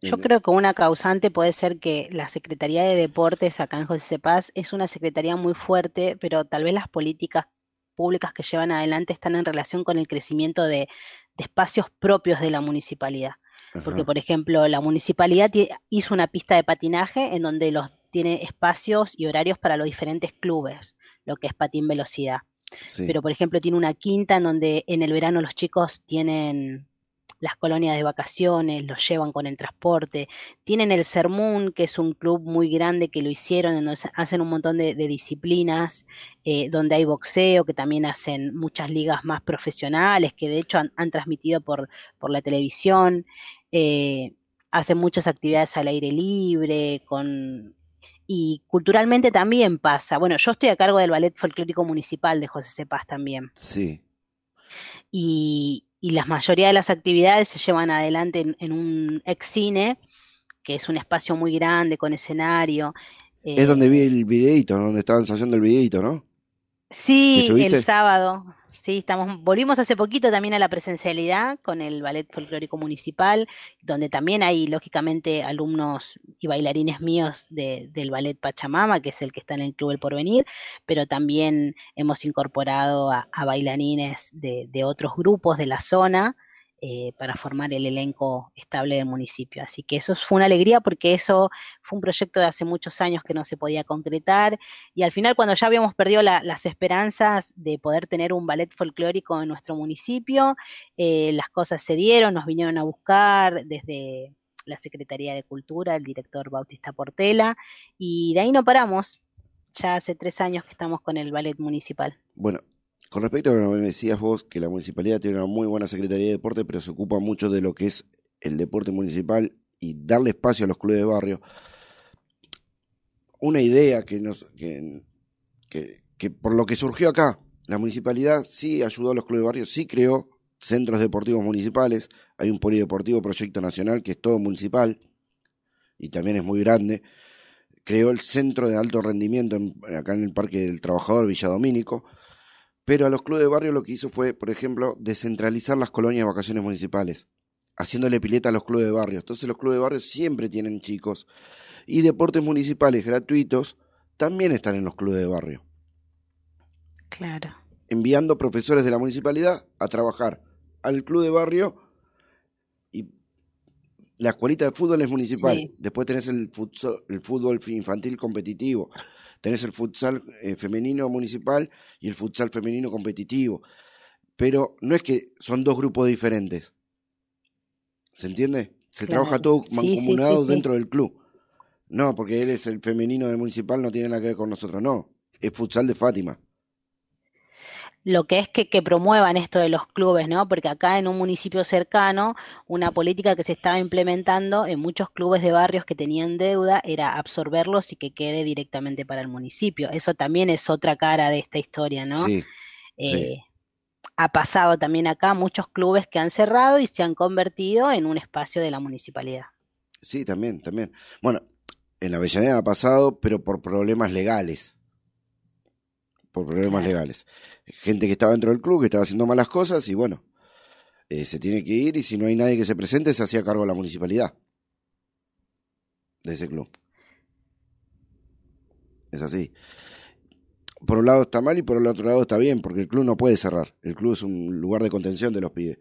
Yo creo que una causante puede ser que la Secretaría de Deportes acá en José Paz es una secretaría muy fuerte, pero tal vez las políticas públicas que llevan adelante están en relación con el crecimiento de, de espacios propios de la municipalidad. Porque, por ejemplo, la municipalidad hizo una pista de patinaje en donde los tiene espacios y horarios para los diferentes clubes, lo que es patín velocidad. sí. Pero, por ejemplo, tiene una quinta en donde en el verano los chicos tienen las colonias de vacaciones, los llevan con el transporte. Tienen el Sermún, que es un club muy grande que lo hicieron, donde hacen un montón de, de disciplinas, eh, donde hay boxeo, que también hacen muchas ligas más profesionales, que de hecho han, han transmitido por, por la televisión. eh, hacen muchas actividades al aire libre, con... Y culturalmente también pasa. Bueno, yo estoy a cargo del Ballet Folclórico Municipal de José Cepaz también sí. y, y la mayoría de las actividades se llevan adelante en, en un ex cine, que es un espacio muy grande con escenario. Es donde eh, vi el videíto, donde estaba ensayando el videíto, ¿no? Sí, el sábado. Sí, estamos, volvimos hace poquito también a la presencialidad con el Ballet Folclórico Municipal, donde también hay, lógicamente, alumnos y bailarines míos de- del Ballet Pachamama, que es el que está en el Club El Porvenir, pero también hemos incorporado a, bailarines de otros grupos de la zona eh, para formar el elenco estable del municipio. Así que eso fue una alegría porque eso fue un proyecto de hace muchos años que no se podía concretar y al final, cuando ya habíamos perdido la- las esperanzas de poder tener un ballet folclórico en nuestro municipio, eh, las cosas se dieron, nos vinieron a buscar desde la Secretaría de Cultura, el director Bautista Portela, y de ahí no paramos. Ya hace tres años que estamos con el ballet municipal. Bueno, con respecto a lo que me decías vos, que la municipalidad tiene una muy buena Secretaría de Deporte, pero se ocupa mucho de lo que es el deporte municipal y darle espacio a los clubes de barrio. Una idea que, nos, que, por lo que surgió acá, la municipalidad sí ayudó a los clubes de barrio, sí creó centros deportivos municipales, hay un polideportivo proyecto nacional que es todo municipal y también es muy grande. Creó el centro de alto rendimiento en- acá en el Parque del Trabajador Villadomínico, pero a los clubes de barrio lo que hizo fue, por ejemplo, descentralizar las colonias de vacaciones municipales, haciéndole pileta a los clubes de barrio. Entonces los clubes de barrio siempre tienen chicos. Y deportes municipales gratuitos también están en los clubes de barrio, Claro. enviando profesores de la municipalidad a trabajar al club de barrio y la escuelita de fútbol es municipal. Sí. Después tenés el futsal, el fútbol infantil competitivo. Tenés el futsal eh, femenino municipal y el futsal femenino competitivo. Pero no es que son dos grupos diferentes. ¿Se entiende? Se Claro. trabaja todo sí, mancomunado sí, sí. dentro del club. No, porque él es el femenino del municipal, no tiene nada que ver con nosotros. No, es futsal de Fátima. Lo que es que, que promuevan esto de los clubes, ¿no? Porque acá en un municipio cercano, una política que se estaba implementando en muchos clubes de barrios que tenían deuda era absorberlos y que quede directamente para el municipio. Eso también es otra cara de esta historia, ¿no? Sí, Eh, ha pasado también acá muchos clubes que han cerrado y se han convertido en un espacio de la municipalidad. sí, también, también. Bueno, en la Avellaneda ha pasado, pero por problemas legales. Por problemas Claro. legales. Gente que estaba dentro del club, que estaba haciendo malas cosas y bueno, eh, se tiene que ir y si no hay nadie que se presente, se hacía cargo la municipalidad de ese club. Es así. por un lado está mal y por el otro lado está bien, porque el club no puede cerrar. El club es un lugar de contención de los pibes.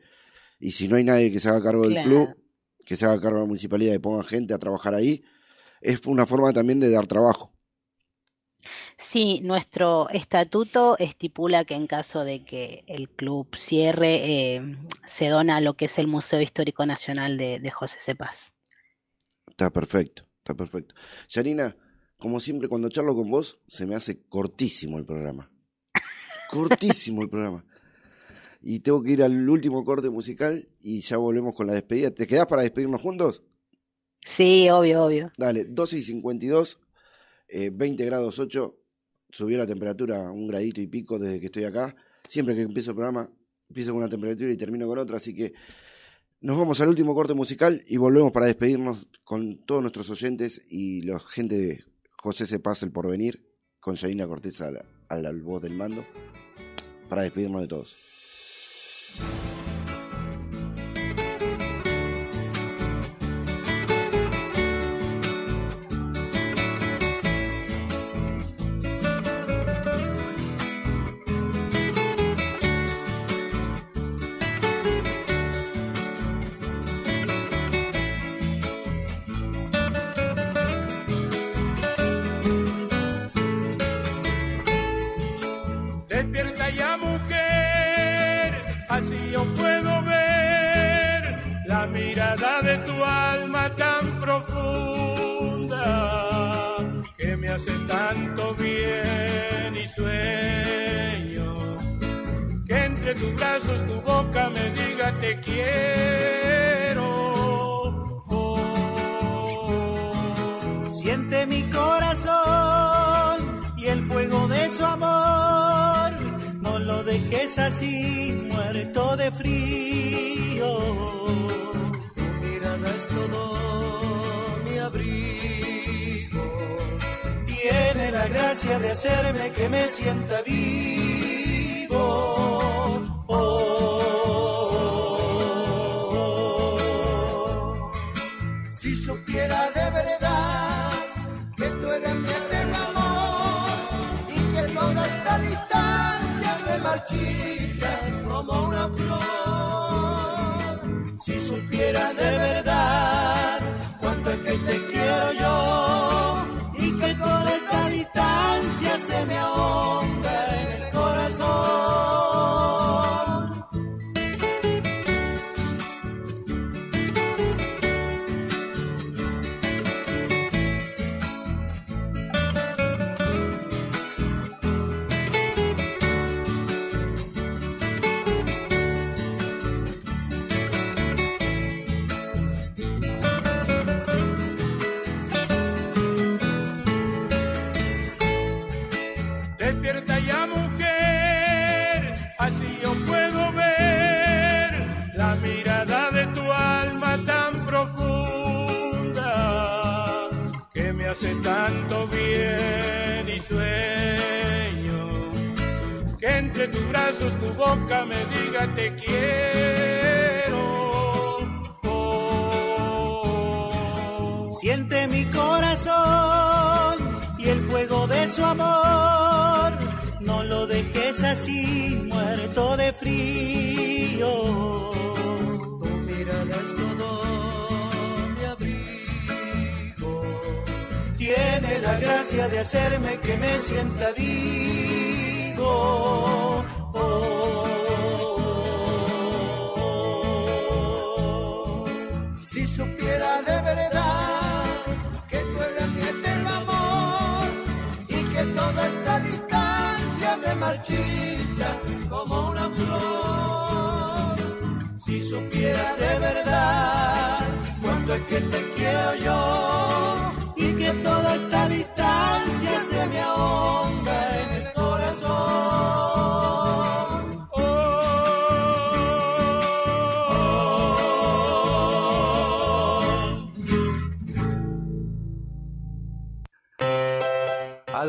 Y si no hay nadie que se haga cargo del club, que se haga cargo de la municipalidad y ponga gente a trabajar ahí, es una forma también de dar trabajo. Sí, nuestro estatuto estipula que en caso de que el club cierre, eh, se dona lo que es el Museo Histórico Nacional de, de José Cepaz. Está perfecto, está perfecto. Yanina, como siempre, cuando charlo con vos, se me hace cortísimo el programa. Cortísimo el programa. Y tengo que ir al último corte musical y ya volvemos con la despedida. ¿Te quedás para despedirnos juntos? Sí, obvio, obvio. Dale, 12 y 52, eh, 20 grados 8, subió la temperatura un gradito y pico desde que estoy acá. Siempre que empiezo el programa, empiezo con una temperatura y termino con otra, así que nos vamos al último corte musical y volvemos para despedirnos con todos nuestros oyentes y la gente de José Se Paz el Porvenir, con Yanina Cortés a la, a la voz del mando, para despedirnos de todos. Sienta vivo. Oh. Si supiera de verdad que tú eres mi eterno amor y que toda esta distancia me marchita como una flor. Si supieras de verdad cuánto es que te quiero yo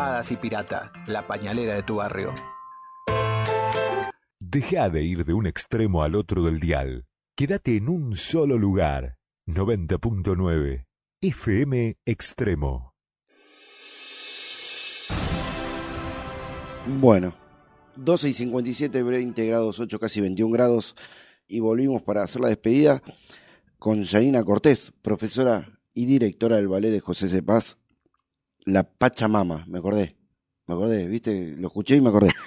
Hadas y Pirata, la pañalera de tu barrio. Deja de ir de un extremo al otro del dial. Quédate en un solo lugar. 90.9 FM Extremo. Bueno, 12 y 57, 20 grados 8, casi 21 grados. Y volvimos para hacer la despedida con Janina Cortés, profesora y directora del ballet de José C. Paz, La Pachamama, me acordé. Me acordé, viste, lo escuché y me acordé.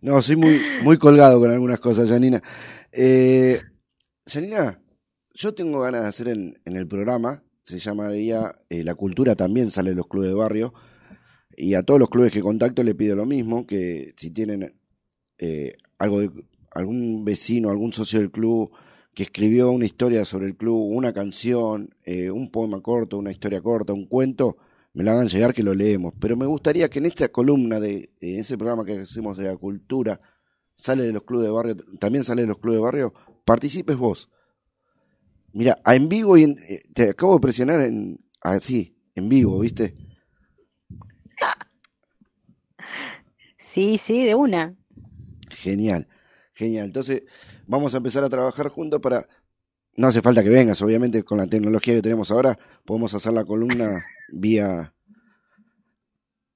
No, soy muy, muy colgado con algunas cosas, Janina. Eh, Janina, yo tengo ganas de hacer en, en el programa, se llamaría eh, La Cultura también sale de los clubes de barrio, y a todos los clubes que contacto le pido lo mismo, que si tienen eh, algo de, algún vecino, algún socio del club que escribió una historia sobre el club, una canción, eh, un poema corto, una historia corta, un cuento, me lo hagan llegar que lo leemos. Pero me gustaría que en esta columna de, de ese programa que hacemos de la cultura, sale de los clubes de barrio, también sale de los clubes de barrio, participes vos. Mira, en vivo y en- eh, te acabo de presionar en así, en vivo, ¿viste? Sí, sí, de una. Genial, genial. Entonces, vamos a empezar a trabajar juntos para. No hace falta que vengas, obviamente, con la tecnología que tenemos ahora, podemos hacer la columna vía.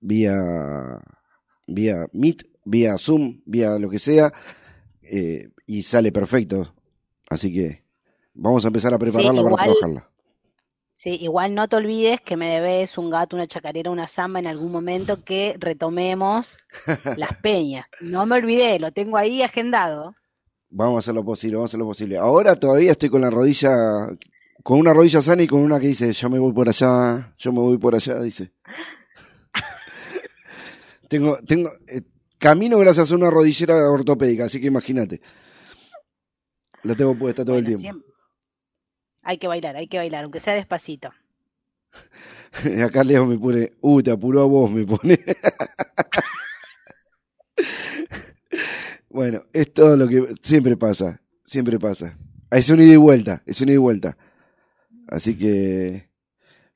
vía. vía Meet, vía Zoom, vía lo que sea, eh, y sale perfecto. Así que vamos a empezar a prepararla para igual- trabajarla. Sí, igual no te olvides que me debes un gato, una chacarera, una samba en algún momento que retomemos las peñas. No me olvidé, lo tengo ahí agendado. Vamos a hacer lo posible, vamos a hacer lo posible. Ahora todavía estoy con la rodilla, con una rodilla sana y con una que dice, yo me voy por allá, yo me voy por allá, dice. tengo, tengo, eh, camino gracias a una rodillera ortopédica, así que imagínate. La tengo puesta todo el tiempo. Hay que bailar, hay que bailar, aunque sea despacito. Acá Leo me pone, uh, te apuró a vos, me pone. bueno, es todo lo que siempre pasa, siempre pasa. Es un ida y vuelta, es un ida y vuelta. Así que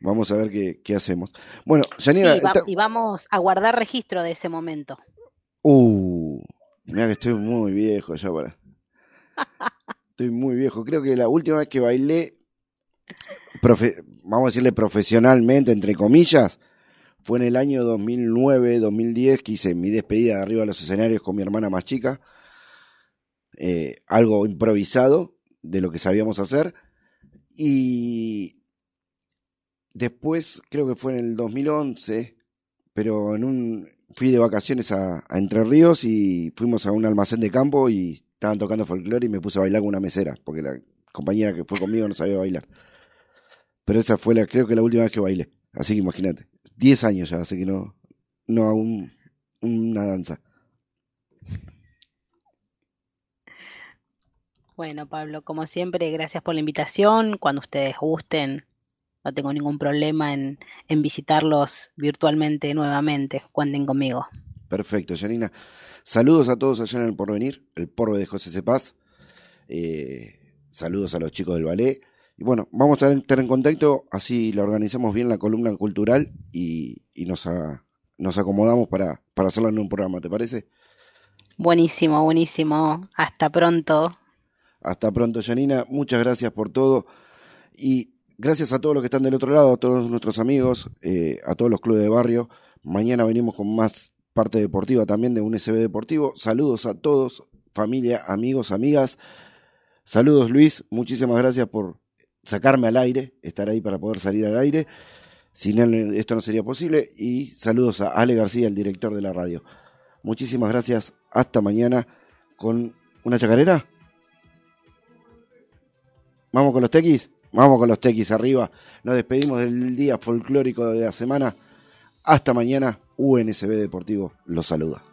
vamos a ver qué, qué hacemos. Bueno, Janina, Sí, va- esta- y vamos a guardar registro de ese momento. uh, mira que estoy muy viejo ya para. Estoy muy viejo. Creo que la última vez que bailé, profe- vamos a decirle profesionalmente, entre comillas, fue en el año 2009-2010 que hice mi despedida de arriba de los escenarios con mi hermana más chica. Eh, algo improvisado de lo que sabíamos hacer. Y después, creo que fue en el 2011, pero en un fui de vacaciones a, a Entre Ríos y fuimos a un almacén de campo y estaban tocando folclore y me puse a bailar con una mesera, porque la compañera que fue conmigo no sabía bailar. Pero esa fue la, creo que la última vez que bailé. Así que imagínate. 10 años ya, así que no, no hago un- una danza. Bueno, Pablo, como siempre, gracias por la invitación. Cuando ustedes gusten, no tengo ningún problema en, en visitarlos virtualmente nuevamente. Cuenten conmigo. Perfecto, Janina. Saludos a todos allá en el porvenir, el porve de José Cepaz. Eh, saludos a los chicos del ballet. Y bueno, vamos a estar- en contacto, así la organizamos bien la columna cultural y, y nos, a- nos acomodamos para, para hacerla en un programa, ¿te parece? Buenísimo, buenísimo. Hasta pronto. Hasta pronto, Janina. Muchas gracias por todo. Y gracias a todos los que están del otro lado, a todos nuestros amigos, eh, a todos los clubes de barrio. Mañana venimos con más parte deportiva también de un SB Deportivo. Saludos a todos, familia, amigos, amigas. Saludos, Luis. Muchísimas gracias por sacarme al aire, estar ahí para poder salir al aire. Sin él esto no sería posible. Y saludos a Ale García, el director de la radio. Muchísimas gracias. Hasta mañana con una chacarera. Vamos con los tequis. Vamos con los tequis arriba. Nos despedimos del día folclórico de la semana. Hasta mañana. UNSB Deportivo los saluda.